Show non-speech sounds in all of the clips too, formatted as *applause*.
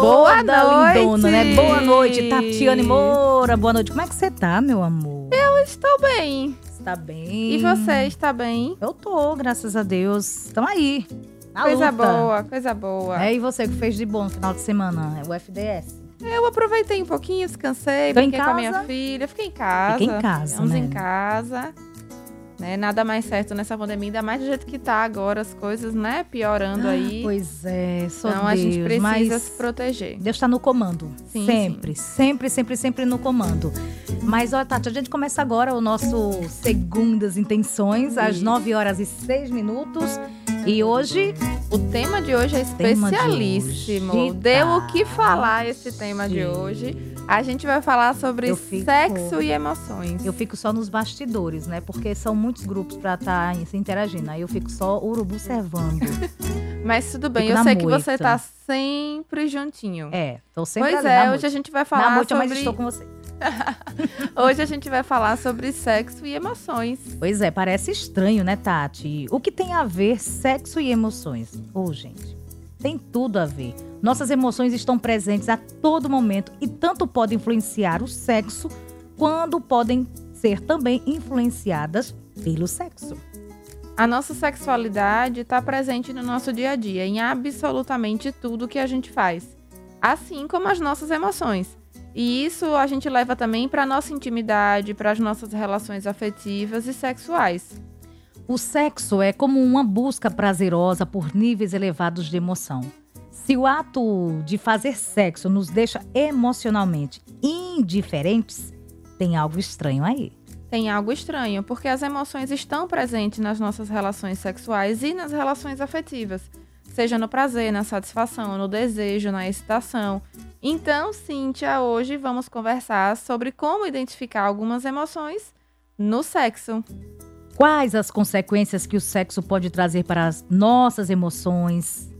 Boa noite. lindona, né? Boa noite, Tatiane Moura. Boa noite. Como é que você tá, meu amor? Eu estou bem. Está bem? E você está bem? Eu tô, graças a Deus. Estamos aí. Na coisa luta. boa, coisa boa. É, e você que fez de bom no final de semana? É o FDS. Eu aproveitei um pouquinho, descansei, Ficou brinquei com a minha filha, fiquei em casa. Fiquei em casa, Ficamos né? em casa. Né? Nada mais certo nessa pandemia, ainda mais do jeito que tá agora as coisas, né? Piorando aí. Pois é, só então Deus. a gente precisa se proteger. Deus está no comando. Sim, sempre, sempre, sempre, sempre no comando. Mas, olha, Tati, a gente começa agora o nosso Segundas Intenções, às Isso. 9 horas e 6 minutos. E hoje O tema de hoje é especialíssimo. hoje, Deu o que falar esse tema de Sim. hoje. A gente vai falar sobre fico- sexo e emoções. Eu fico só nos bastidores, né? Porque são muitos grupos pra estar se interagindo. Aí eu fico só urubu servando. *laughs* Mas tudo bem, Fico eu sei que moita. você tá sempre juntinho. É, tô sempre pois ali, é, hoje a gente vai moita. Na falar moita, sobre. mas estou com você. *laughs* Hoje a gente vai falar sobre sexo e emoções. Pois é, parece estranho, né, Tati? O que tem a ver sexo e emoções? Ô, gente, tem tudo a ver. Nossas emoções estão presentes a todo momento e tanto podem influenciar o sexo, quando podem ser também influenciadas pelo sexo. A nossa sexualidade está presente no nosso dia a dia, em absolutamente tudo que a gente faz, assim como as nossas emoções. E isso a gente leva também para nossa intimidade, para as nossas relações afetivas e sexuais. O sexo é como uma busca prazerosa por níveis elevados de emoção. Se o ato de fazer sexo nos deixa emocionalmente indiferentes, tem algo estranho aí. Tem algo estranho, porque as emoções estão presentes nas nossas relações sexuais e nas relações afetivas, seja no prazer, na satisfação, no desejo, na excitação. Então, Cíntia, hoje vamos conversar sobre como identificar algumas emoções no sexo. Quais as consequências que o sexo pode trazer para as nossas emoções?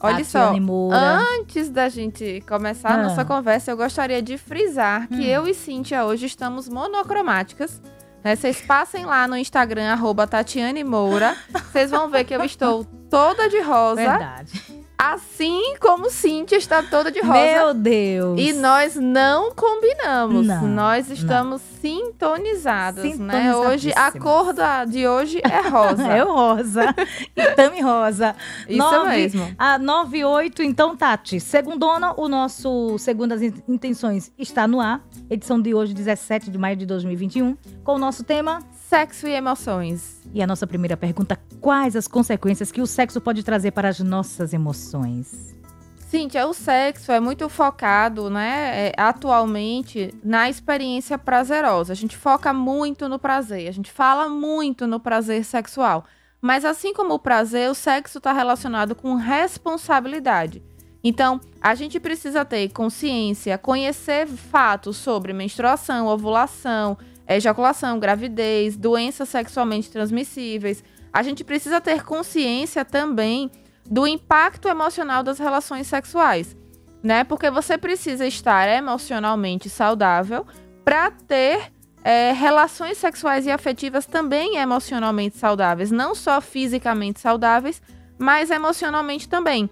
Olha só, Moura. Antes da gente começar a Ah. nossa conversa, eu gostaria de frisar que Hum. eu e Cíntia hoje estamos monocromáticas. né? Vocês passem lá no Instagram, arroba Tatiane Moura. Vocês vão ver que eu estou toda de rosa. Verdade. Assim como Cíntia está toda de rosa. Meu Deus. E nós não combinamos. Não, nós estamos sintonizadas, né? Sintonizadíssimas. Hoje, a cor da, de hoje é rosa. *laughs* É rosa. *laughs* e tame rosa. Isso Nove- mesmo. A 98, então, Tati. Segundona, o nosso Segundas In- Intenções está no ar. Edição de hoje, 17 de maio de 2021. Com o nosso tema. Sexo e emoções. E a nossa primeira pergunta: quais as consequências que o sexo pode trazer para as nossas emoções? Cíntia, o sexo é muito focado, né, é, atualmente, na experiência prazerosa. A gente foca muito no prazer, a gente fala muito no prazer sexual. Mas assim como o prazer, o sexo está relacionado com responsabilidade. Então, a gente precisa ter consciência, conhecer fatos sobre menstruação, ovulação, ejaculação, gravidez, doenças sexualmente transmissíveis. A gente precisa ter consciência também do impacto emocional das relações sexuais, né? Porque você precisa estar emocionalmente saudável para ter é, relações sexuais e afetivas também emocionalmente saudáveis, não só fisicamente saudáveis, mas emocionalmente também.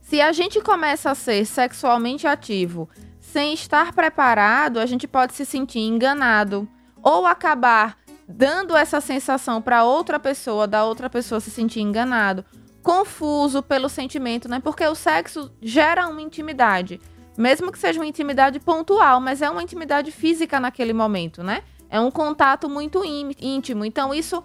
Se a gente começa a ser sexualmente ativo sem estar preparado, a gente pode se sentir enganado ou acabar dando essa sensação para outra pessoa, da outra pessoa se sentir enganado, confuso pelo sentimento, né? Porque o sexo gera uma intimidade, mesmo que seja uma intimidade pontual, mas é uma intimidade física naquele momento, né? É um contato muito ín- íntimo. Então isso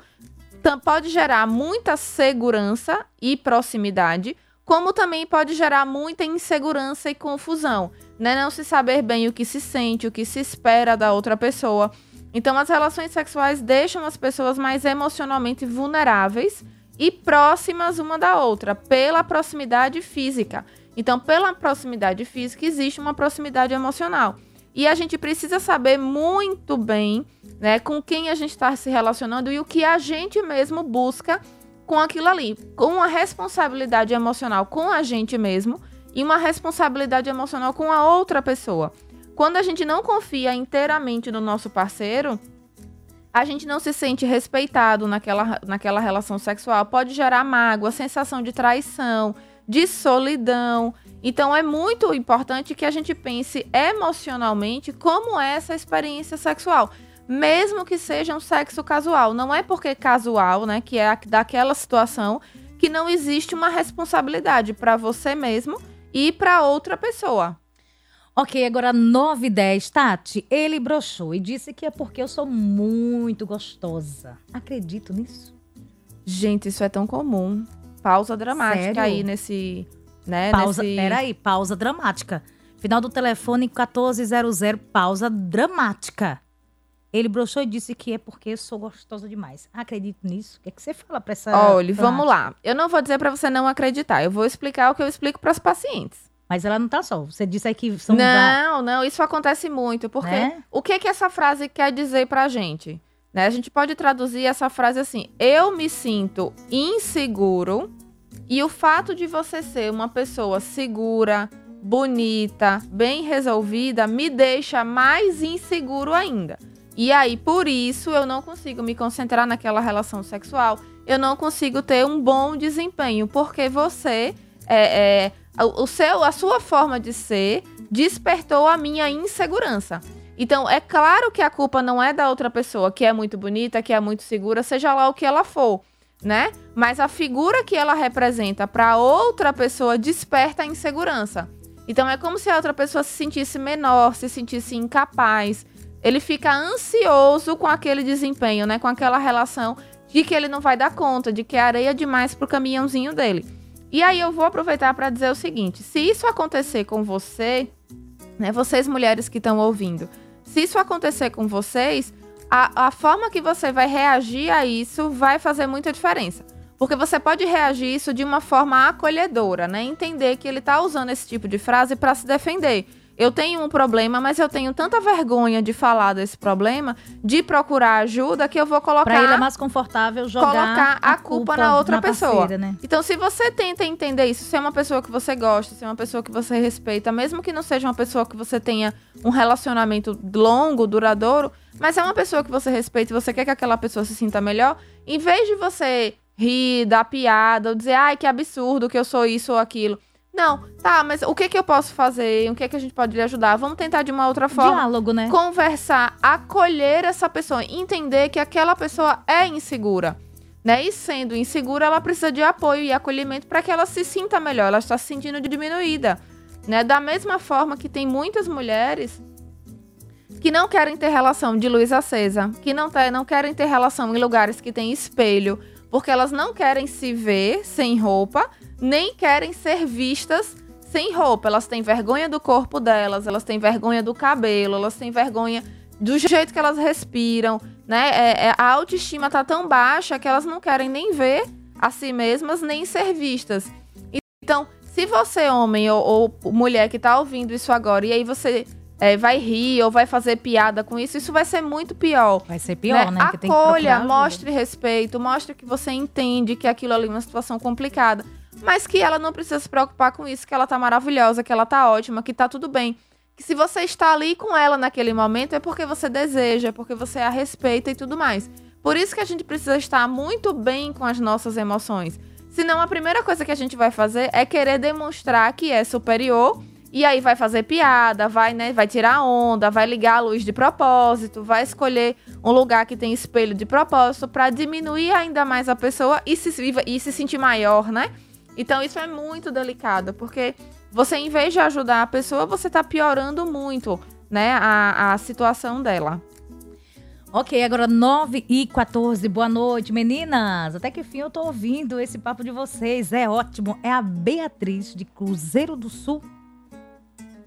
pode gerar muita segurança e proximidade, como também pode gerar muita insegurança e confusão, né? Não se saber bem o que se sente, o que se espera da outra pessoa. Então, as relações sexuais deixam as pessoas mais emocionalmente vulneráveis e próximas uma da outra, pela proximidade física. Então, pela proximidade física, existe uma proximidade emocional. E a gente precisa saber muito bem né, com quem a gente está se relacionando e o que a gente mesmo busca com aquilo ali. Com uma responsabilidade emocional com a gente mesmo e uma responsabilidade emocional com a outra pessoa. Quando a gente não confia inteiramente no nosso parceiro, a gente não se sente respeitado naquela, naquela relação sexual. Pode gerar mágoa, sensação de traição, de solidão. Então é muito importante que a gente pense emocionalmente como é essa experiência sexual. Mesmo que seja um sexo casual. Não é porque casual, né? Que é daquela situação que não existe uma responsabilidade para você mesmo e para outra pessoa. Ok, agora 9 e 10. Tati, ele broxou e disse que é porque eu sou muito gostosa. Acredito nisso? Gente, isso é tão comum. Pausa dramática Sério? aí nesse. Né, Pausa, nesse... peraí, pausa dramática. Final do telefone 1400, pausa dramática. Ele broxou e disse que é porque eu sou gostosa demais. Acredito nisso? O que, é que você fala pra essa. Olha, vamos lá. Eu não vou dizer para você não acreditar. Eu vou explicar o que eu explico para as pacientes. Mas ela não tá só. Você disse aí que são. Não, não, isso acontece muito. Porque Né? o que que essa frase quer dizer pra gente? Né? A gente pode traduzir essa frase assim: eu me sinto inseguro e o fato de você ser uma pessoa segura, bonita, bem resolvida, me deixa mais inseguro ainda. E aí, por isso, eu não consigo me concentrar naquela relação sexual, eu não consigo ter um bom desempenho, porque você é, é, o seu, a sua forma de ser despertou a minha insegurança. Então, é claro que a culpa não é da outra pessoa, que é muito bonita, que é muito segura, seja lá o que ela for, né? Mas a figura que ela representa para outra pessoa desperta a insegurança. Então, é como se a outra pessoa se sentisse menor, se sentisse incapaz. Ele fica ansioso com aquele desempenho, né? Com aquela relação de que ele não vai dar conta, de que é areia demais pro caminhãozinho dele. E aí eu vou aproveitar para dizer o seguinte: se isso acontecer com você, né, vocês mulheres que estão ouvindo, se isso acontecer com vocês, a, a forma que você vai reagir a isso vai fazer muita diferença. Porque você pode reagir isso de uma forma acolhedora, né? Entender que ele tá usando esse tipo de frase para se defender. Eu tenho um problema, mas eu tenho tanta vergonha de falar desse problema, de procurar ajuda, que eu vou colocar Pra ele é mais confortável jogar colocar a culpa na outra pessoa. parceira, né? Então, se você tenta entender isso, se é uma pessoa que você gosta, se é uma pessoa que você respeita, mesmo que não seja uma pessoa que você tenha um relacionamento longo, duradouro, mas é uma pessoa que você respeita e você quer que aquela pessoa se sinta melhor, em vez de você rir, dar piada, ou dizer, ai, que absurdo que eu sou isso ou aquilo. Não, tá, mas o que que eu posso fazer? O que que a gente pode lhe ajudar? Vamos tentar de uma outra forma Diálogo, né? conversar, acolher essa pessoa, entender que aquela pessoa é insegura. Né? E sendo insegura, ela precisa de apoio e acolhimento para que ela se sinta melhor. Ela está se sentindo diminuída. Né? Da mesma forma que tem muitas mulheres que não querem ter relação de luz acesa, que não, te- não querem ter relação em lugares que tem espelho, porque elas não querem se ver sem roupa, nem querem ser vistas sem roupa. Elas têm vergonha do corpo delas, elas têm vergonha do cabelo, elas têm vergonha do jeito que elas respiram, né? É- é- a autoestima tá tão baixa que elas não querem nem ver a si mesmas, nem ser vistas. Então, se você, homem ou, ou mulher que tá ouvindo isso agora, e aí você é, vai rir ou vai fazer piada com isso, isso vai ser muito pior. Vai ser pior, né? Que Acolha, mostre respeito, mostre que você entende que aquilo ali é uma situação complicada. Mas que ela não precisa se preocupar com isso, que ela tá maravilhosa, que ela tá ótima, que tá tudo bem. Que se você está ali com ela naquele momento é porque você deseja, é porque você a respeita e tudo mais. Por isso que a gente precisa estar muito bem com as nossas emoções. Senão a primeira coisa que a gente vai fazer é querer demonstrar que é superior e aí vai fazer piada, vai, né, vai tirar onda, vai ligar a luz de propósito, vai escolher um lugar que tem espelho de propósito para diminuir ainda mais a pessoa e se, e se sentir maior, né? Então isso é muito delicado, porque você, em vez de ajudar a pessoa, você tá piorando muito, né, a, a situação dela. Ok, agora 9 e 14. Boa noite, meninas. Até que fim eu tô ouvindo esse papo de vocês. É ótimo. É a Beatriz de Cruzeiro do Sul.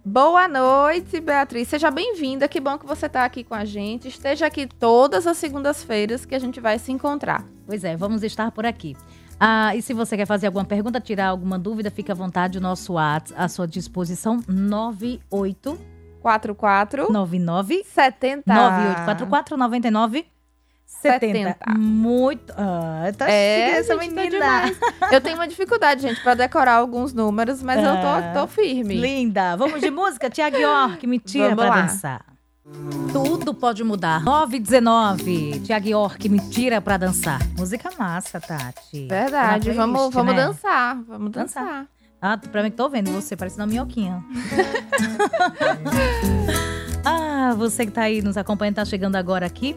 Boa noite, Beatriz. Seja bem-vinda. Que bom que você está aqui com a gente. Esteja aqui todas as segundas-feiras que a gente vai se encontrar. Pois é, vamos estar por aqui. Ah, e se você quer fazer alguma pergunta, tirar alguma dúvida, fica à vontade. O nosso WhatsApp à sua disposição, 98 44 99 70. 9844 99 70. 70. Muito. Ah, tá É, essa tá menina. demais. *laughs* Eu tenho uma dificuldade, gente, pra decorar alguns números, mas eu Ah. tô, tô firme. Linda. Vamos de música? Tiago York, me tira Vamos pra lá. dançar. Tudo pode mudar. 919. Tiago York, me tira pra dançar. Música massa, Tati. Verdade. Tá Vamos, vamos né? dançar. Vamos Dançar. dançar. Ah, pra mim que tô vendo você, parece uma minhoquinha. *laughs* *laughs* ah, você que tá aí nos acompanhando, tá chegando agora aqui.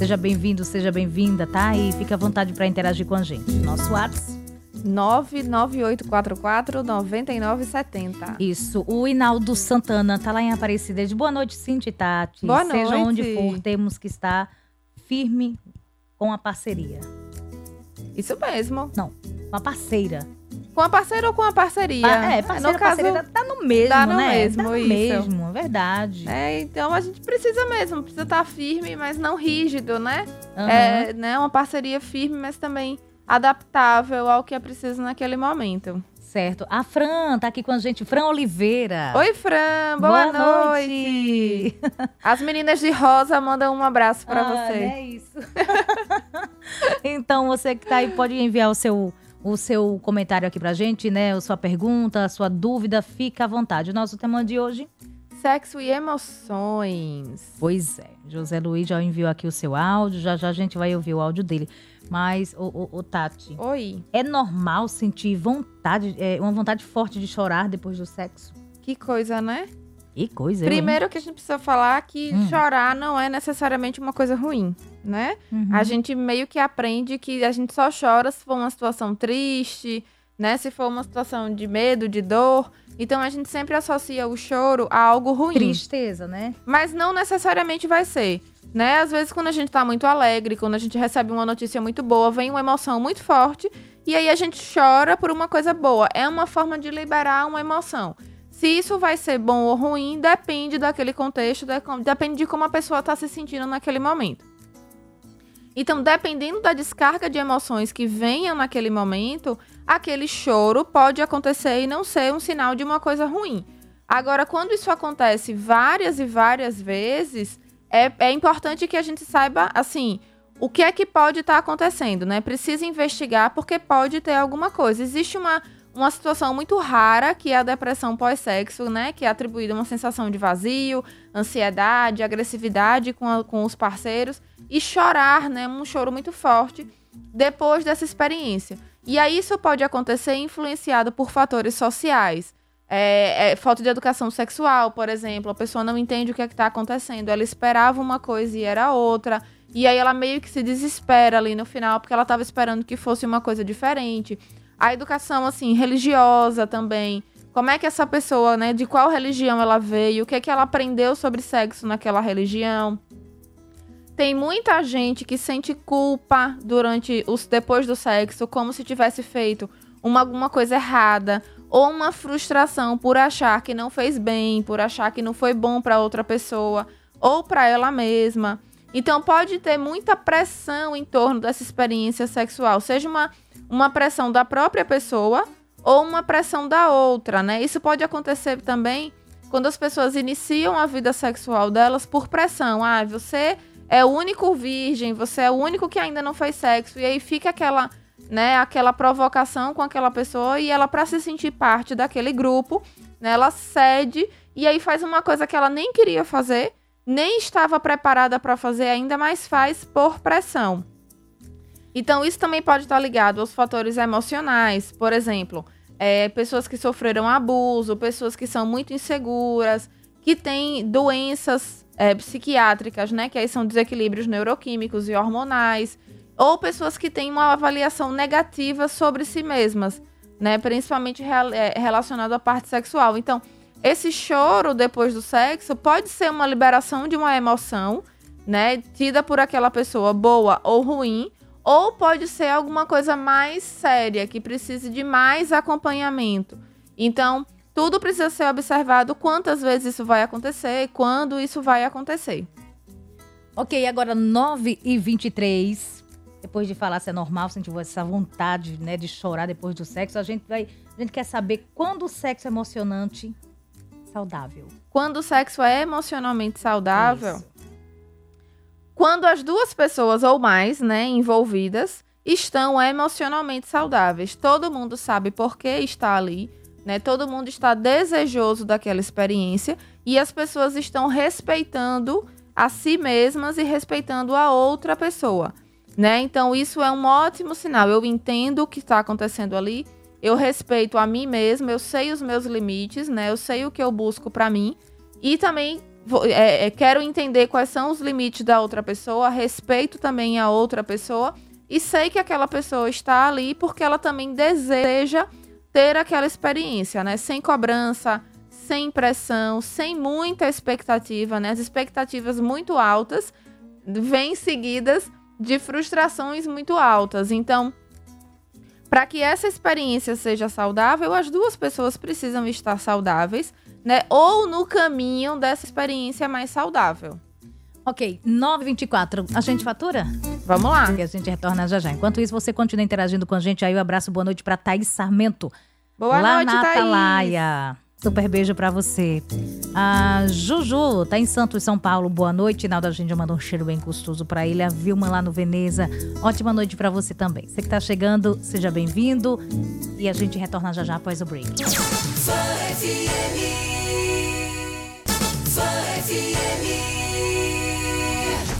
Seja bem-vindo, seja bem-vinda, tá? E fica à vontade pra interagir com a gente. Nosso WhatsApp. 99844 9970. Isso. O Hinaldo Santana tá lá em Aparecida. De boa noite, Cinti Tati. Boa Seja noite. onde for, temos que estar firme com a parceria. Isso mesmo. Uma parceira. Com a parceira ou com a parceria? Pa- é, parceira, no caso, parceira tá no mesmo, dá no né? mesmo, tá no isso. mesmo, é verdade. É, então a gente precisa mesmo, precisa estar firme, mas não rígido, né? Aham. É, né? Uma parceria firme, mas também adaptável ao que é preciso naquele momento. Certo. A Fran tá aqui com a gente. Fran Oliveira. Oi, Fran, boa, noite. As meninas de rosa mandam um abraço pra Ah, você. É isso. *laughs* então, você que tá aí pode enviar o seu, o seu comentário aqui pra gente, né? A sua pergunta, a sua dúvida, fica à vontade. O nosso tema de hoje. Sexo e emoções. Pois é, José Luiz já enviou aqui o seu áudio, já já a gente vai ouvir o áudio dele. Mas, o, o, o Tati, Oi, é normal sentir vontade, é, uma vontade forte de chorar depois do sexo? que coisa, né? Que coisa, hein? Primeiro que a gente precisa falar que Hum. chorar não é necessariamente uma coisa ruim, né? Uhum. A gente meio que aprende que a gente só chora se for uma situação triste, né? Se for uma situação de medo, de dor. Então a gente sempre associa o choro a algo ruim. Tristeza, né? Mas não necessariamente vai ser. Né? Às vezes, quando a gente tá muito alegre, quando a gente recebe uma notícia muito boa, vem uma emoção muito forte, e aí a gente chora por uma coisa boa. É uma forma de liberar uma emoção. Se isso vai ser bom ou ruim, depende daquele contexto, de- depende de como a pessoa tá se sentindo naquele momento. Então, dependendo da descarga de emoções que venham naquele momento, aquele choro pode acontecer e não ser um sinal de uma coisa ruim. Agora, quando isso acontece várias e várias vezes, é, é importante que a gente saiba, assim, o que é que pode estar acontecendo, né? Precisa investigar porque pode ter alguma coisa. Existe uma, uma situação muito rara que é a depressão pós-sexo, né? Que é atribuída a uma sensação de vazio, ansiedade, agressividade com, a- com os parceiros e chorar, né? Um choro muito forte depois dessa experiência. E aí isso pode acontecer influenciado por fatores sociais. É, é, falta de educação sexual, por exemplo. A pessoa não entende o que é está acontecendo. Ela esperava uma coisa e era outra. E aí ela meio que se desespera ali no final, porque ela estava esperando que fosse uma coisa diferente. A educação, assim, religiosa também. Como é que essa pessoa, né, de qual religião ela veio, o que é que ela aprendeu sobre sexo naquela religião. Tem muita gente que sente culpa durante os depois do sexo, como se tivesse feito uma alguma coisa errada ou uma frustração por achar que não fez bem, por achar que não foi bom para outra pessoa ou para ela mesma. Então pode ter muita pressão em torno dessa experiência sexual, seja uma, uma pressão da própria pessoa ou uma pressão da outra, né? Isso pode acontecer também quando as pessoas iniciam a vida sexual delas por pressão. Ah, você é o único virgem, você é o único que ainda não fez sexo. E aí fica aquela, né, aquela provocação com aquela pessoa e ela, para se sentir parte daquele grupo, né, ela cede e aí faz uma coisa que ela nem queria fazer, nem estava preparada para fazer, ainda mais faz por pressão. Então, isso também pode estar ligado aos fatores emocionais, por exemplo, é, pessoas que sofreram abuso, pessoas que são muito inseguras, que têm doenças é, psiquiátricas, né? Que aí são desequilíbrios neuroquímicos e hormonais, ou pessoas que têm uma avaliação negativa sobre si mesmas, né? Principalmente é, relacionado à parte sexual. Então, esse choro depois do sexo pode ser uma liberação de uma emoção, né? Tida por aquela pessoa boa ou ruim, ou pode ser alguma coisa mais séria, que precise de mais acompanhamento. Então, tudo precisa ser observado quantas vezes isso vai acontecer, quando isso vai acontecer. Ok, agora 9 e 23 depois de falar se é normal, sentir essa vontade, né, de chorar depois do sexo, a gente vai, a gente quer saber quando o sexo é emocionante, saudável. Quando o sexo é emocionalmente saudável, Isso. quando as duas pessoas ou mais, né, envolvidas, estão emocionalmente saudáveis. Todo mundo sabe por que está ali, né? Todo mundo está desejoso daquela experiência e as pessoas estão respeitando a si mesmas e respeitando a outra pessoa, né? Então isso é um ótimo sinal. Eu entendo o que está acontecendo ali, eu respeito a mim mesma, eu sei os meus limites, né? Eu sei o que eu busco para mim e também é, é, quero entender quais são os limites da outra pessoa, respeito também a outra pessoa e sei que aquela pessoa está ali porque ela também deseja ter aquela experiência, né? Sem cobrança, sem pressão, sem muita expectativa, né? As expectativas muito altas vêm seguidas de frustrações muito altas. Então, para que essa experiência seja saudável, as duas pessoas precisam estar saudáveis, né? Ou no caminho dessa experiência mais saudável. Ok, 9h24. A gente fatura? Vamos lá. E a gente retorna já já. Enquanto isso, você continua interagindo com a gente aí. Um abraço, boa noite pra Thaís Sarmento. Boa lá noite, na Thaís. Atalaia. Super beijo pra você. A Juju tá em Santos, São Paulo. Boa noite. Nalda Gíndia mandou um cheiro bem gostoso pra ele. A Vilma lá no Veneza. Ótima noite pra você também. Você que tá chegando, seja bem-vindo. E a gente retorna já já após o break.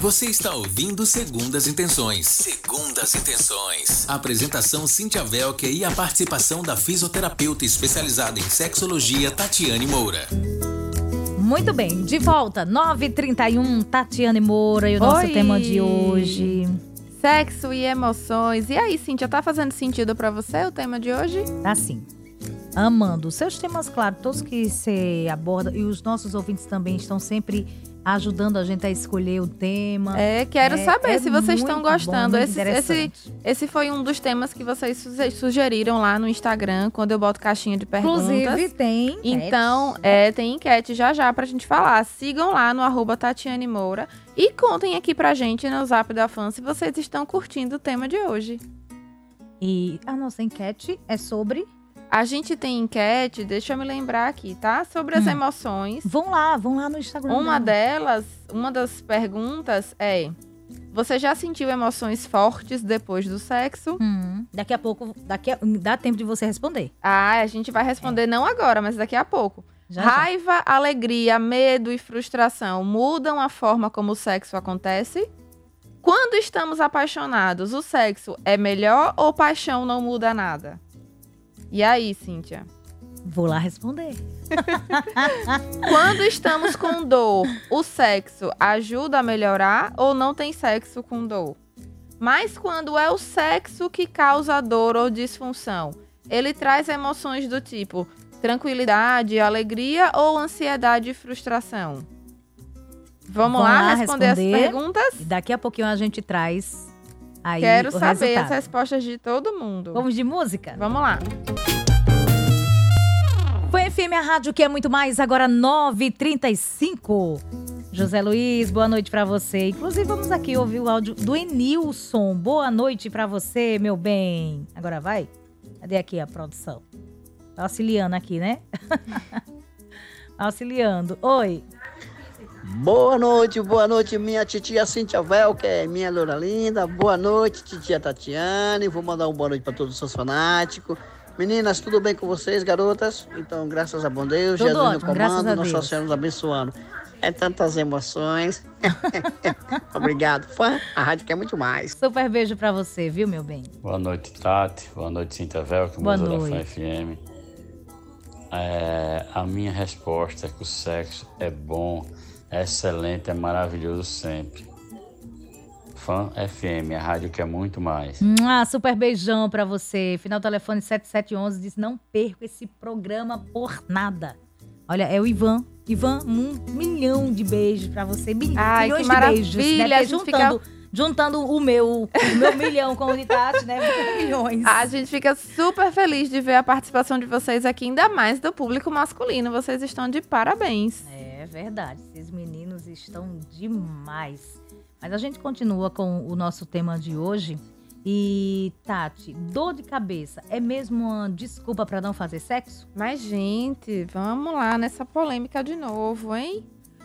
Você está ouvindo Segundas Intenções. Segundas Intenções. Apresentação Cíntia Velker e a participação da fisioterapeuta especializada em sexologia Tatiane Moura. Muito bem, de volta. 9h31, Tatiane Moura e o nosso Oi. tema de hoje. Sexo e emoções. E aí, Cíntia, tá fazendo sentido pra você o tema de hoje? Tá assim. Amando. Os seus temas, claro, todos que você aborda, e os nossos ouvintes também estão sempre ajudando a gente a escolher o tema. É, quero É, saber é se vocês estão bom, gostando. muito esse, esse, esse foi um dos temas que vocês suge- sugeriram lá no Instagram, quando eu boto caixinha de perguntas. Inclusive, tem. Então, é, tem enquete já já pra gente falar. Sigam lá no arroba Tatiane Moura e contem aqui pra gente no Zap da Fã se vocês estão curtindo o tema de hoje. E a nossa enquete é sobre. A gente tem enquete, deixa eu me lembrar aqui, tá? Sobre as Hum. emoções. Vão lá, vão lá no Instagram. Uma dela. delas, uma das perguntas é: Você já sentiu emoções fortes depois do sexo? Hum, daqui a pouco, daqui a- dá tempo de você responder. Ah, a gente vai responder não agora, mas daqui a pouco. Já, já. Raiva, alegria, medo e frustração mudam a forma como o sexo acontece? Quando estamos apaixonados, o sexo é melhor ou paixão não muda nada? E aí, Cíntia? Vou lá responder. *laughs* Quando estamos com dor, o sexo ajuda a melhorar ou não tem sexo com dor? Mas quando é o sexo que causa dor ou disfunção, ele traz emoções do tipo tranquilidade, alegria ou ansiedade e frustração? Vamos Vamos lá, responder, responder. as perguntas? E daqui a pouquinho a gente traz aí Quero saber resultado. as respostas de todo mundo. Vamos de música? Vamos lá. Foi FM a rádio que é muito mais, agora 9h35. José Luiz, boa noite pra você. Inclusive, vamos aqui ouvir o áudio do Enilson. Boa noite pra você, meu bem. Agora vai? Cadê aqui a produção? Tá auxiliando aqui, né? *laughs* auxiliando. Oi. Boa noite, boa noite, minha titia Cintia Velker, minha loura linda. Boa noite, titia Tatiane. Vou mandar um boa noite para todos os seus fanáticos. Meninas, tudo bem com vocês, garotas? Então, graças a bom Deus, Tudo Jesus ótimo, no comando, Nosso Deus. Senhor nos abençoando. É tantas emoções. *laughs* Obrigado, fã. A rádio quer muito mais. Super beijo pra você, viu, meu bem? Boa noite, Tati. Boa noite, Cintia Velco, Boa noite. Fã FM. É, a minha resposta é que o sexo é bom, excelente, é maravilhoso sempre. Fã FM, a rádio que é muito mais. Ah, super beijão pra você. Final do telefone 7711 diz: não perco esse programa por nada. Olha, é o Ivan. Ivan, um milhão de beijos pra você. Mil, Ai, milhões que de beijos. Né? juntando, juntando o meu, o meu milhão com o de Tati, né? Milhões. A gente fica super feliz de ver a participação de vocês aqui, ainda mais do público masculino. Vocês estão de parabéns. É verdade, esses meninos estão demais. Mas a gente continua com o nosso tema de hoje. E, Tati, dor de cabeça é mesmo uma desculpa para não fazer sexo? Mas, gente, vamos lá nessa polêmica de novo, hein?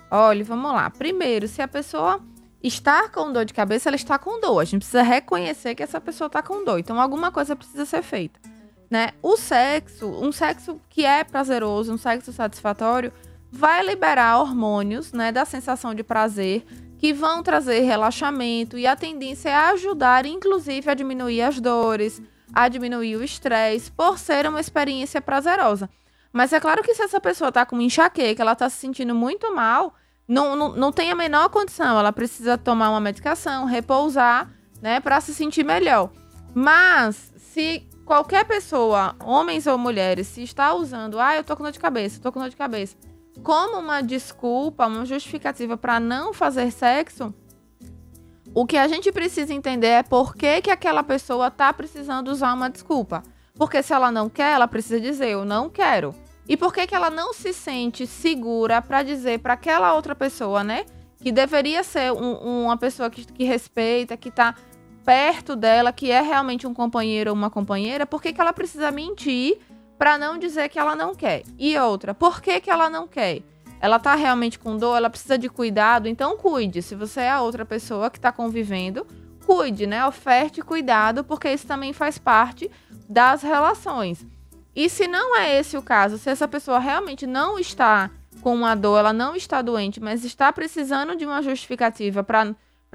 Olha, vamos lá. Primeiro, se a pessoa está com dor de cabeça, ela está com dor. A gente precisa reconhecer que essa pessoa está com dor. Então, alguma coisa precisa ser feita. Né? O sexo, um sexo que é prazeroso, um sexo satisfatório, vai liberar hormônios, né, da sensação de prazer, que vão trazer relaxamento e a tendência é ajudar, inclusive, a diminuir as dores, a diminuir o estresse, por ser uma experiência prazerosa. Mas é claro que se essa pessoa está com enxaqueca, ela está se sentindo muito mal, não, não, não tem a menor condição, ela precisa tomar uma medicação, repousar, né, para se sentir melhor. Mas se qualquer pessoa, homens ou mulheres, se está usando, ah, eu tô com dor de cabeça, tô com dor de cabeça, como uma desculpa, uma justificativa para não fazer sexo, o que a gente precisa entender é por que, que aquela pessoa tá precisando usar uma desculpa. Porque se ela não quer, ela precisa dizer eu não quero. E por que, que ela não se sente segura para dizer para aquela outra pessoa, né? Que deveria ser um, uma pessoa que, que respeita, que tá perto dela, que é realmente um companheiro ou uma companheira, por que, que ela precisa mentir para não dizer que ela não quer? E outra, por que, que ela não quer? Ela tá realmente com dor, ela precisa de cuidado, então cuide. Se você é a outra pessoa que está convivendo, cuide, né? Oferte cuidado, porque isso também faz parte das relações. E se não é esse o caso, se essa pessoa realmente não está com uma dor, ela não está doente, mas está precisando de uma justificativa para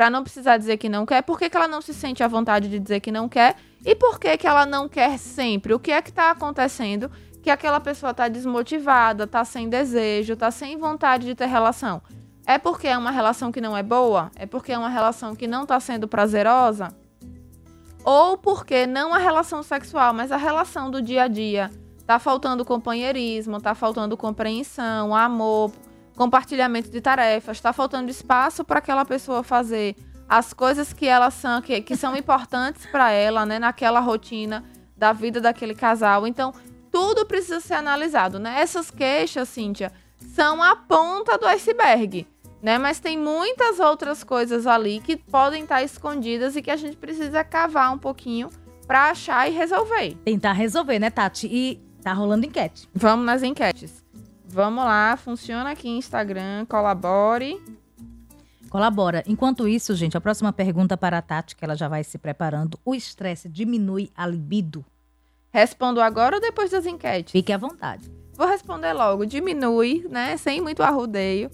não precisar dizer que não quer, por que, que ela não se sente à vontade de dizer que não quer? E por que, que ela não quer sempre? O que é que está acontecendo que aquela pessoa está desmotivada, está sem desejo, está sem vontade de ter relação? É porque é uma relação que não é boa? É porque é uma relação que não está sendo prazerosa? ou porque não a relação sexual, mas a relação do dia a dia. Tá faltando companheirismo, tá faltando compreensão, amor, compartilhamento de tarefas, tá faltando espaço para aquela pessoa fazer as coisas que elas são que, que são importantes para ela, né, naquela rotina da vida daquele casal. Então, tudo precisa ser analisado, né? Essas queixas, Cíntia, são a ponta do iceberg né? Mas tem muitas outras coisas ali que podem estar escondidas e que a gente precisa cavar um pouquinho para achar e resolver. Tentar resolver, né, Tati? E tá rolando enquete. Vamos nas enquetes. Vamos lá, funciona aqui Instagram, colabore. Colabora. Enquanto isso, gente, a próxima pergunta para a Tati, que ela já vai se preparando. O estresse diminui a libido? Respondo agora ou depois das enquetes? Fique à vontade. Vou responder logo. Diminui, né? Sem muito arrudeio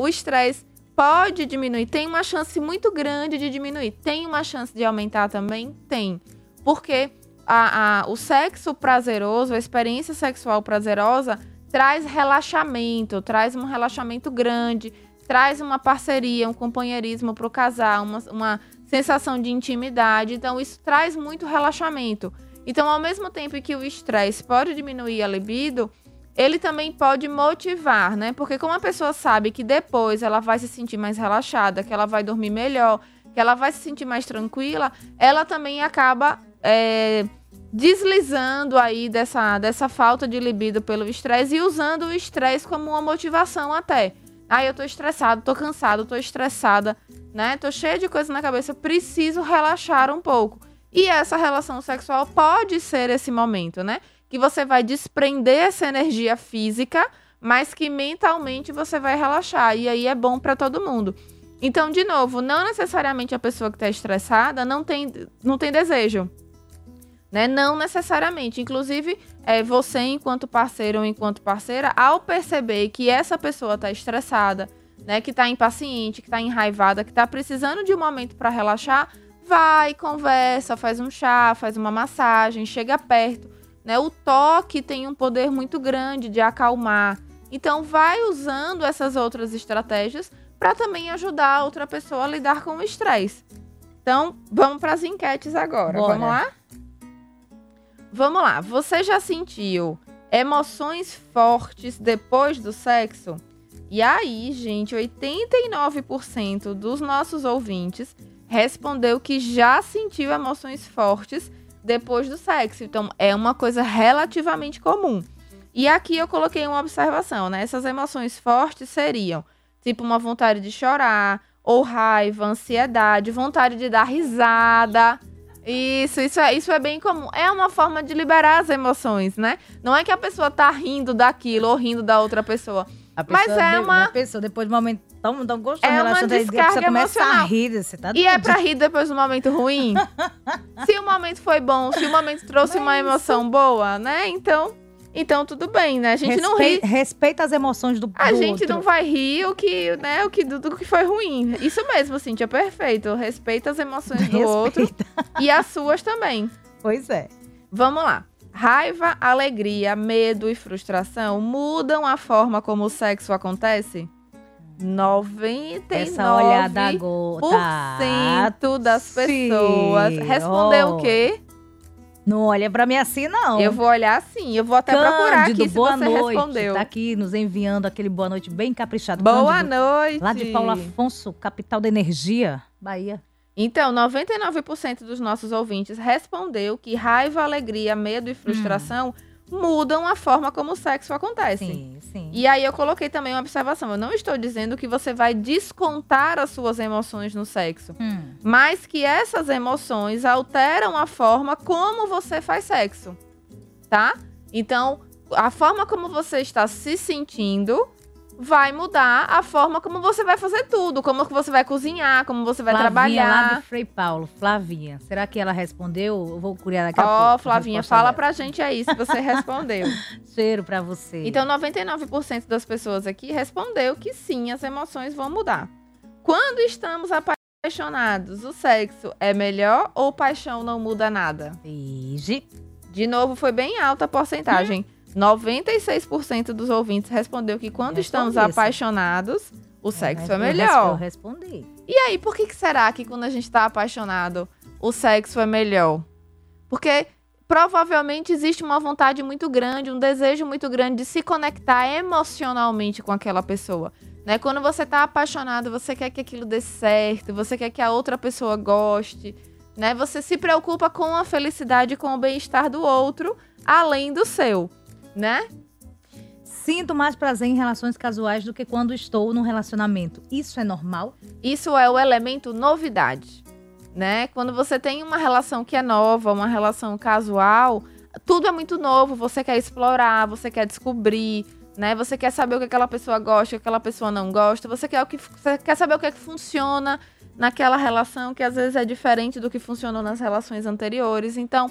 o estresse pode diminuir, tem uma chance muito grande de diminuir. Tem uma chance de aumentar também? Tem. Porque a, a, o sexo prazeroso, a experiência sexual prazerosa, traz relaxamento, traz um relaxamento grande, traz uma parceria, um companheirismo para o casal, uma, uma sensação de intimidade. Então, isso traz muito relaxamento. Então, ao mesmo tempo que o estresse pode diminuir a libido, ele também pode motivar, né? Porque como a pessoa sabe que depois ela vai se sentir mais relaxada, que ela vai dormir melhor, que ela vai se sentir mais tranquila, ela também acaba é, deslizando aí dessa, dessa falta de libido pelo estresse e usando o estresse como uma motivação até. Ah, eu tô estressado, tô cansado, tô estressada, né? Tô cheia de coisa na cabeça, preciso relaxar um pouco. E essa relação sexual pode ser esse momento, né? que você vai desprender essa energia física, mas que mentalmente você vai relaxar. E aí é bom para todo mundo. Então, de novo, não necessariamente a pessoa que está estressada não tem, não tem desejo. Né? Não necessariamente. Inclusive, é, você, enquanto parceiro ou enquanto parceira, ao perceber que essa pessoa está estressada, né, que está impaciente, que está enraivada, que está precisando de um momento para relaxar, vai, conversa, faz um chá, faz uma massagem, chega perto né? O toque tem um poder muito grande de acalmar. Então, vai usando essas outras estratégias para também ajudar a outra pessoa a lidar com o estresse. Então, vamos para as enquetes agora. Bora. Vamos lá? Vamos lá. Você já sentiu emoções fortes depois do sexo? E aí, gente, 89% dos nossos ouvintes respondeu que já sentiu emoções fortes depois do sexo. Então, é uma coisa relativamente comum. E aqui eu coloquei uma observação, né? Essas emoções fortes seriam tipo uma vontade de chorar, ou raiva, ansiedade, vontade de dar risada. Isso, isso é, isso é bem comum. É uma forma de liberar as emoções, né? Não é que a pessoa tá rindo daquilo ou rindo da outra pessoa. Mas é uma. A pessoa, depois do momento tão, tão gostoso, É uma descarga pessoa começa a emocional. rir. Você tá E é pra rir depois do momento ruim? *laughs* se o momento foi bom, se o momento trouxe uma emoção boa, né? Então, então tudo bem, né? A gente não ri. Respe- Respeita as emoções do, A do gente outro. não vai rir o que, né, o que, do, do que foi ruim. Isso mesmo, Cintia, perfeito. Respeita as emoções do outro Respeita. e as suas também. Pois é. Vamos lá. Raiva, alegria, medo e frustração mudam a forma como o sexo acontece? 99% Essa olhada agora. das Sim, pessoas respondeu ó. o quê? Não olha pra mim assim, não. Eu vou olhar assim, eu vou até procurar Cândido, aqui se boa você noite. respondeu. Tá aqui nos enviando aquele boa noite bem caprichado. Boa Cândido, noite. Lá de Paulo Afonso, capital da energia, Bahia. Então, 99% dos nossos ouvintes respondeu que raiva, alegria, medo e frustração mudam a forma como o sexo acontece. Sim, sim. E aí eu coloquei também uma observação. Eu não estou dizendo que você vai descontar as suas emoções no sexo, Hum, mas que essas emoções alteram a forma como você faz sexo, tá? Então, a forma como você está se sentindo vai mudar a forma como você vai fazer tudo, como você vai cozinhar, como você vai Flavinha, lá trabalhar. de Frei Paulo. Flavinha. Será que ela respondeu? Eu vou curar daqui a pouco. Ó, Flavinha, fala dela. pra gente aí se você respondeu. *laughs* Cheiro pra você. Então, 99% das pessoas aqui respondeu que sim, as emoções vão mudar. Quando estamos apaixonados, o sexo é melhor ou paixão não muda nada? Ige. De novo, foi bem alta a porcentagem. 96% dos ouvintes respondeu que quando Eu estamos apaixonados, o sexo é Eu melhor. respondi. E aí, por que, que será que quando a gente tá apaixonado, o sexo é melhor? Porque provavelmente existe uma vontade muito grande, um desejo muito grande de se conectar emocionalmente com aquela pessoa. Né? Quando você tá apaixonado, você quer que aquilo dê certo, você quer que a outra pessoa goste, né? Você se preocupa com a felicidade com o bem-estar do outro, além do seu, né? Sinto mais prazer em relações casuais do que quando estou num relacionamento. Isso é normal? Isso é o elemento novidade, né? Quando você tem uma relação que é nova, uma relação casual, tudo é muito novo, você quer explorar, você quer descobrir, né? Você quer saber o que aquela pessoa gosta, o que aquela pessoa não gosta, você quer, o que, você quer saber o que é que funciona naquela relação que às vezes é diferente do que funcionou nas relações anteriores. Então,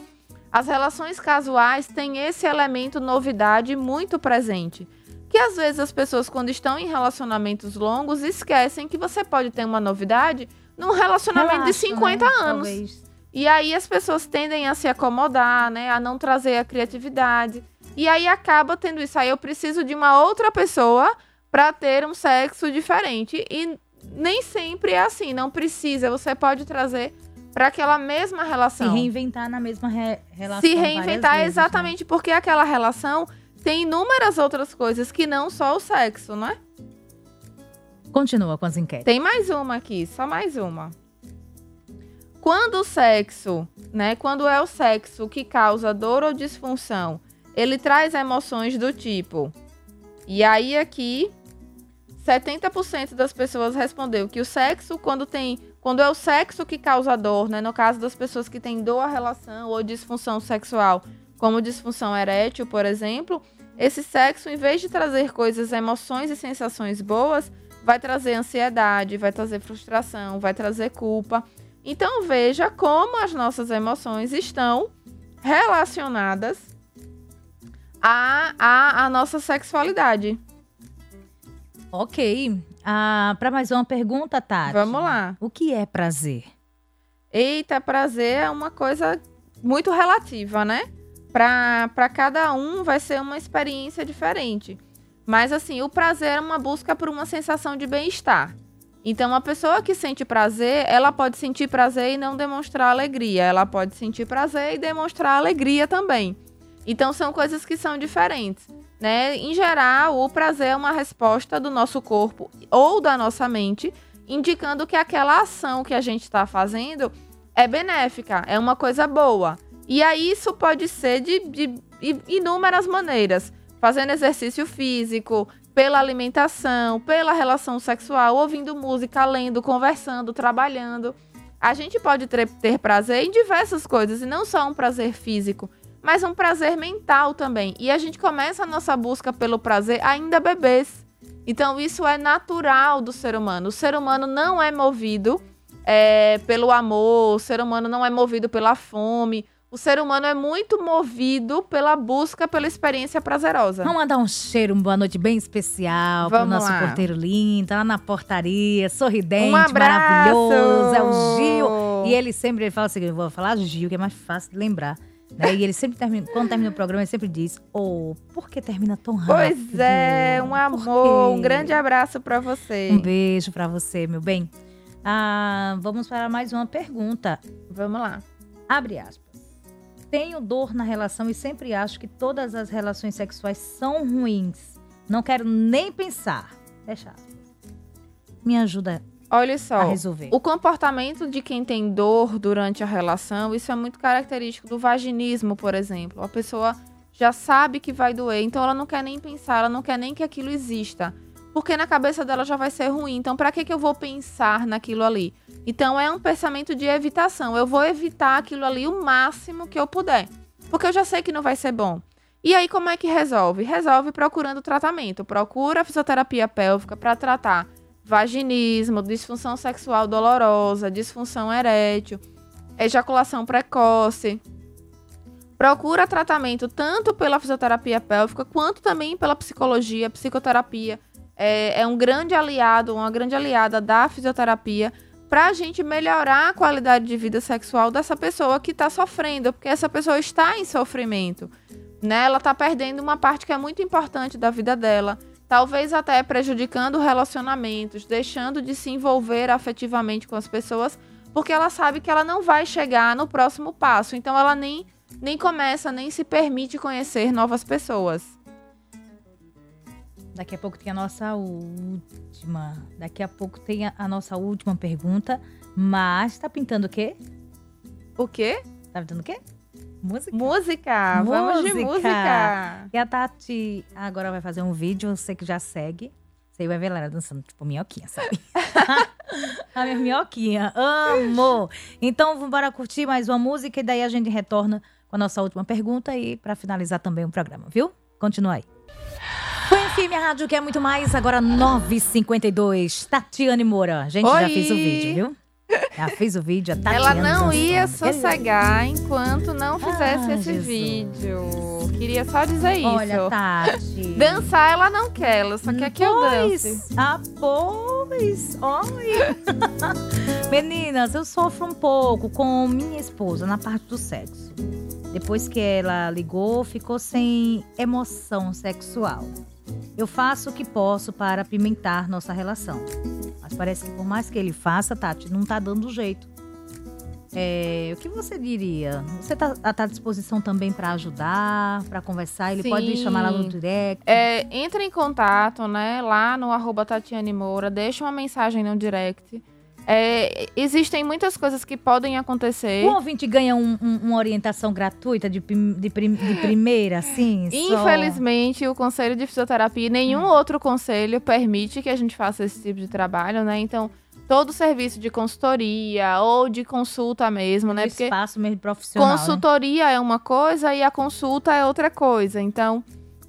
as relações casuais têm esse elemento novidade muito presente. Que às vezes as pessoas, quando estão em relacionamentos longos, esquecem que você pode ter uma novidade num relacionamento de Relaxa, 50 né? anos. Talvez. E aí as pessoas tendem a se acomodar, né? A não trazer a criatividade. E aí acaba tendo isso. Aí eu preciso de uma outra pessoa para ter um sexo diferente. E nem sempre é assim, não precisa. Você pode trazer para aquela mesma Se relação. reinventar na mesma re- relação. Se reinventar vezes, né? exatamente porque aquela relação tem inúmeras outras coisas que não só o sexo, né? Continua com as enquetes. Tem mais uma aqui, só mais uma. Quando o sexo, né? Quando é o sexo que causa dor ou disfunção, ele traz emoções do tipo. E aí aqui 70% das pessoas respondeu que o sexo quando tem, quando é o sexo que causa dor, né? No caso das pessoas que têm dor à relação ou disfunção sexual, como disfunção erétil, por exemplo, esse sexo em vez de trazer coisas, emoções e sensações boas, vai trazer ansiedade, vai trazer frustração, vai trazer culpa. Então veja como as nossas emoções estão relacionadas à, à, à nossa sexualidade. Ok. Ah, para mais uma pergunta, Tati. Vamos lá. O que é prazer? Eita, prazer é uma coisa muito relativa, né? Para cada um vai ser uma experiência diferente. Mas assim, o prazer é uma busca por uma sensação de bem-estar. Então, uma pessoa que sente prazer, ela pode sentir prazer e não demonstrar alegria. Ela pode sentir prazer e demonstrar alegria também. Então, são coisas que são diferentes. Né? Em geral, o prazer é uma resposta do nosso corpo ou da nossa mente, indicando que aquela ação que a gente está fazendo é benéfica, é uma coisa boa. E aí isso pode ser de, de, inúmeras maneiras. Fazendo exercício físico, pela alimentação, pela relação sexual, ouvindo música, lendo, conversando, trabalhando. A gente pode ter, ter prazer em diversas coisas, e não só um prazer físico, mas um prazer mental também. E a gente começa a nossa busca pelo prazer ainda bebês. Então, isso é natural do ser humano. O ser humano não é movido é, pelo amor, o ser humano não é movido pela fome. O ser humano é muito movido pela busca pela experiência prazerosa. Vamos mandar um cheiro, uma boa noite bem especial para o nosso lá. porteiro lindo, lá na portaria, sorridente, um maravilhoso. É o Gil. E ele sempre ele fala assim: eu vou falar Gil, que é mais fácil de lembrar. Né? E ele sempre termina, quando termina o programa, ele sempre diz: Oh, por que termina tão rápido? Pois é, um amor, um grande abraço para você. Um beijo para você, meu bem. Ah, vamos para mais uma pergunta. Vamos lá. Abre aspas tenho dor na relação e sempre acho que todas as relações sexuais são ruins. Não quero nem pensar. Fecha. Me ajuda Olha só, a o comportamento de quem tem dor durante a relação, isso é muito característico do vaginismo, por exemplo. A pessoa já sabe que vai doer, então ela não quer nem pensar, ela não quer nem que aquilo exista. Porque na cabeça dela já vai ser ruim. Então, para que, que eu vou pensar naquilo ali? Então é um pensamento de evitação. Eu vou evitar aquilo ali o máximo que eu puder. Porque eu já sei que não vai ser bom. E aí, como é que resolve? Resolve procurando tratamento. Procura fisioterapia pélvica para tratar vaginismo, disfunção sexual dolorosa, disfunção erétil, ejaculação precoce. Procura tratamento tanto pela fisioterapia pélvica quanto também pela psicologia, psicoterapia. É, é um grande aliado, uma grande aliada da fisioterapia para a gente melhorar a qualidade de vida sexual dessa pessoa que está sofrendo, porque essa pessoa está em sofrimento, né? Ela está perdendo uma parte que é muito importante da vida dela, talvez até prejudicando relacionamentos, deixando de se envolver afetivamente com as pessoas, porque ela sabe que ela não vai chegar no próximo passo, então ela nem nem começa, nem se permite conhecer novas pessoas. Daqui a pouco tem a nossa última. Daqui a pouco tem a, a nossa última pergunta. Mas tá pintando o quê? O quê? Tá pintando o quê? Música. Música. Vamos de música. E a Tati agora vai fazer um vídeo, você que já segue. Você vai ver ela dançando tipo minhoquinha, sabe? *laughs* a minha minhoquinha. Amo! Então, vamos embora curtir mais uma música e daí a gente retorna com a nossa última pergunta e para finalizar também o programa, viu? Continua aí. FM, a rádio quer muito mais. Agora 9h52. Tatiane Moura. A gente Oi. já fez o vídeo, viu? Já fez o vídeo, Tatiane Ela não ia sossegar enquanto não fizesse Ah, esse Jesus. vídeo. Queria só dizer isso. Olha, Tati. Dançar ela não quer, ela só quer que eu dance. Pois, Ah, pois. Olha. *laughs* Meninas, eu sofro um pouco com minha esposa na parte do sexo. Depois que ela ligou, ficou sem emoção sexual. Eu faço o que posso para apimentar nossa relação. Mas parece que por mais que ele faça, Tati, não tá dando jeito. É, o que você diria? Você tá, tá à disposição também para ajudar, para conversar? Ele pode me Sim. chamar lá no direct? É, entre em contato, né, lá no arroba Tatiane Moura, deixa uma mensagem no direct. É, existem muitas coisas que podem acontecer. O ouvinte ganha um- um- uma orientação gratuita de, de prim- de primeira, só? Infelizmente, o conselho de fisioterapia e nenhum outro conselho permite que a gente faça esse tipo de trabalho, né? Então, todo serviço de consultoria ou de consulta mesmo, né? Porque espaço mesmo profissional. né? consultoria é uma coisa e a consulta é outra coisa. Então,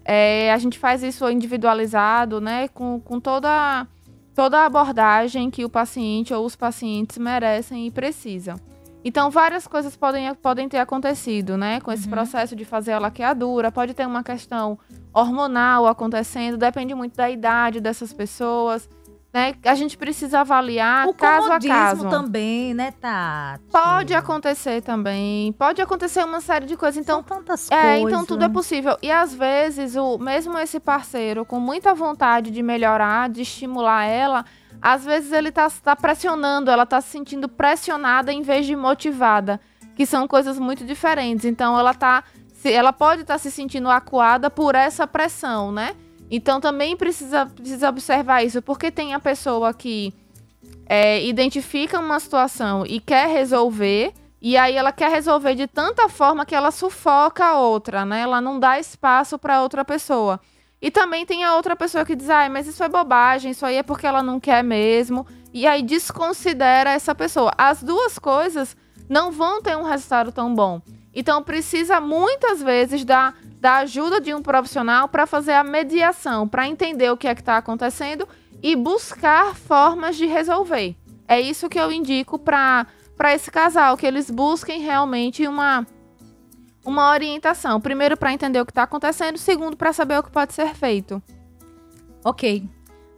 é, a gente faz isso individualizado, né? Com, com toda, toda a abordagem que o paciente ou os pacientes merecem e precisam. Então, várias coisas podem, podem ter acontecido, né? Com esse Uhum. processo de fazer a laqueadura. Pode ter uma questão hormonal acontecendo, depende muito da idade dessas pessoas. Né? A gente precisa avaliar O caso a caso. também, né, Tati? Pode acontecer também. Pode acontecer uma série de coisas. Então, São tantas é, coisas. então tudo é possível. E às vezes, o mesmo esse parceiro com muita vontade de melhorar, de estimular ela, às vezes ele tá, tá pressionando, ela tá se sentindo pressionada em vez de motivada, que são coisas muito diferentes. Então ela tá se- ela pode estar se sentindo acuada por essa pressão, né? Então também precisa, precisa observar isso, porque tem a pessoa que é, identifica uma situação e quer resolver, e aí ela quer resolver de tanta forma que ela sufoca a outra, né? Ela não dá espaço para outra pessoa. E também tem a outra pessoa que diz, ai, mas isso é bobagem, isso aí é porque ela não quer mesmo. E aí desconsidera essa pessoa. As duas coisas não vão ter um resultado tão bom. Então precisa muitas vezes da, da ajuda de um profissional para fazer a mediação, para entender o que é que está acontecendo e buscar formas de resolver. É isso que eu indico para esse casal, que eles busquem realmente uma, uma orientação. Primeiro, para entender o que está acontecendo, segundo, para saber o que pode ser feito. Ok.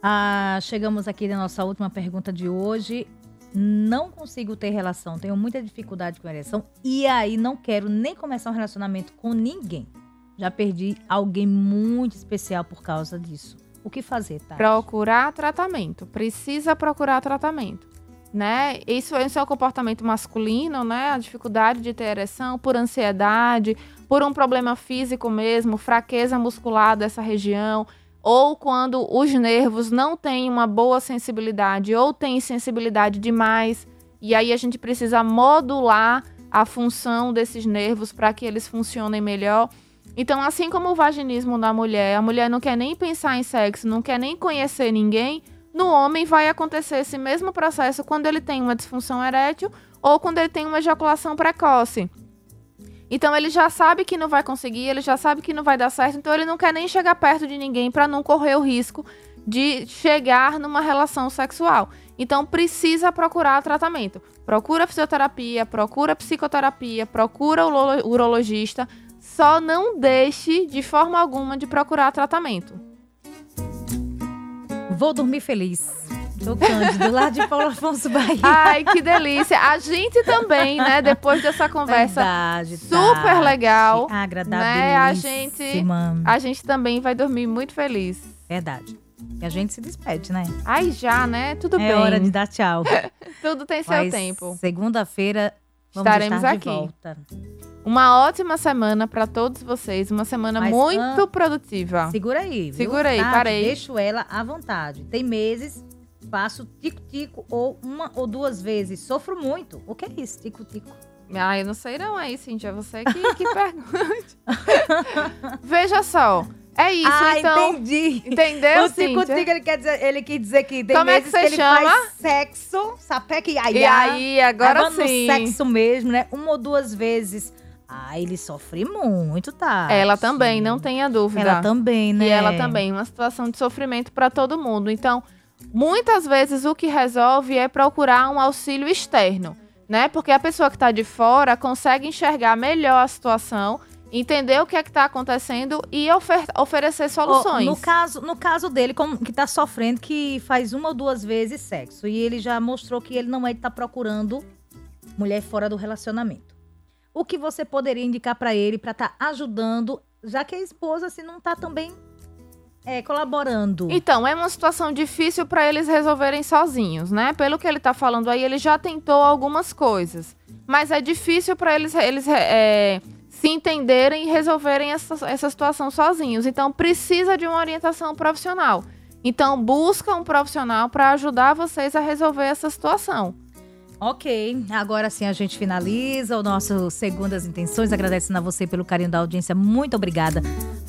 Ah, chegamos aqui na nossa última pergunta de hoje. Não consigo ter relação, tenho muita dificuldade com ereção e aí não quero nem começar um relacionamento com ninguém. Já perdi alguém muito especial por causa disso. O que fazer, tá? Procurar tratamento. Precisa procurar tratamento. Né? Isso, isso é um comportamento masculino, né? A dificuldade de ter ereção por ansiedade, por um problema físico mesmo, fraqueza muscular dessa região, ou quando os nervos não têm uma boa sensibilidade ou têm sensibilidade demais, e aí a gente precisa modular a função desses nervos para que eles funcionem melhor. Então, assim como o vaginismo na mulher, a mulher não quer nem pensar em sexo, não quer nem conhecer ninguém, no homem vai acontecer esse mesmo processo quando ele tem uma disfunção erétil ou quando ele tem uma ejaculação precoce. Então ele já sabe que não vai conseguir, ele já sabe que não vai dar certo, então ele não quer nem chegar perto de ninguém para não correr o risco de chegar numa relação sexual. Então precisa procurar tratamento. Procura fisioterapia, procura psicoterapia, procura o urologista, só não deixe de forma alguma de procurar tratamento. Vou dormir feliz. Tô Cândido, lá de Paulo Afonso Bahia. *laughs* Ai, que delícia. A gente também, né? Depois dessa conversa Verdade, super Tati. legal. Agradável. Né? A gente, a gente também vai dormir muito feliz. Verdade. E a gente se despede, né? Ai, já, né? Tudo é bem. É hora de dar tchau. *laughs* Tudo tem seu Mas tempo. Segunda-feira estaremos aqui. Volta. Uma ótima semana para todos vocês. Uma semana Mas, muito ah, produtiva. Segura aí. Viu? Segura aí, Tati, parei. Deixo ela à vontade. Tem meses, faço tico-tico ou uma ou duas vezes. Sofro muito. O que é isso, tico-tico? Ah, eu não sei não aí, Cintia. Você que, que *laughs* pergunte. Veja só. É isso, ah, então. entendi. Entendeu, O tico-tico, ele quer dizer, ele quer dizer que tem Como é que, que ele chama? faz sexo, sapeca e aí. E aí, agora sim. sexo mesmo, né? Uma ou duas vezes. Ah, ele sofre muito, tá? Ela também, não tenha dúvida. Ela também, né? E ela também, uma situação de sofrimento para todo mundo. Então, muitas vezes o que resolve é procurar um auxílio externo, né? Porque a pessoa que está de fora consegue enxergar melhor a situação entender o que é que está acontecendo e ofer oferecer soluções. No, caso, no caso dele, como que está sofrendo, que faz uma ou duas vezes sexo. E ele já mostrou que ele não é de estar tá procurando mulher fora do relacionamento. O que você poderia indicar para ele para estar tá ajudando, já que a esposa se não está também é, colaborando. Então, é uma situação difícil para eles resolverem sozinhos, né? Pelo que ele está falando aí, ele já tentou algumas coisas. Mas é difícil para eles, eles é, se entenderem e resolverem essa, essa situação sozinhos. Então, precisa de uma orientação profissional. Então, busca um profissional para ajudar vocês a resolver essa situação. Ok, agora sim a gente finaliza o nosso Segundas Intenções, agradecendo a você pelo carinho da audiência, muito obrigada.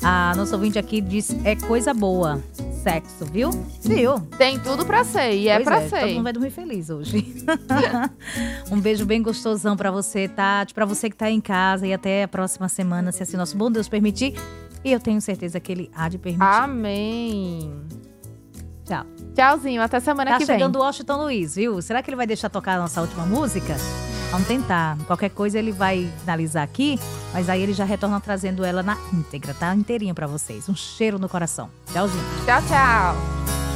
A nossa ouvinte aqui diz, é coisa boa, sexo, viu? Viu? Tem tudo pra ser, e é pois pra é, ser. Todo mundo vai dormir feliz hoje. *laughs* um beijo bem gostosão pra você, Tati, pra você que tá em casa e até a próxima semana, se assim nosso bom Deus permitir. E eu tenho certeza que ele há de permitir. Amém. Tchau. Tchauzinho, até semana tá que vem. Tá chegando o Washington Luiz, viu? Será que ele vai deixar tocar a nossa última música? Vamos tentar. Qualquer coisa ele vai finalizar aqui, mas aí ele já retorna trazendo ela na íntegra, tá? Inteirinha para vocês. Um cheiro no coração. Tchauzinho. Tchau, tchau.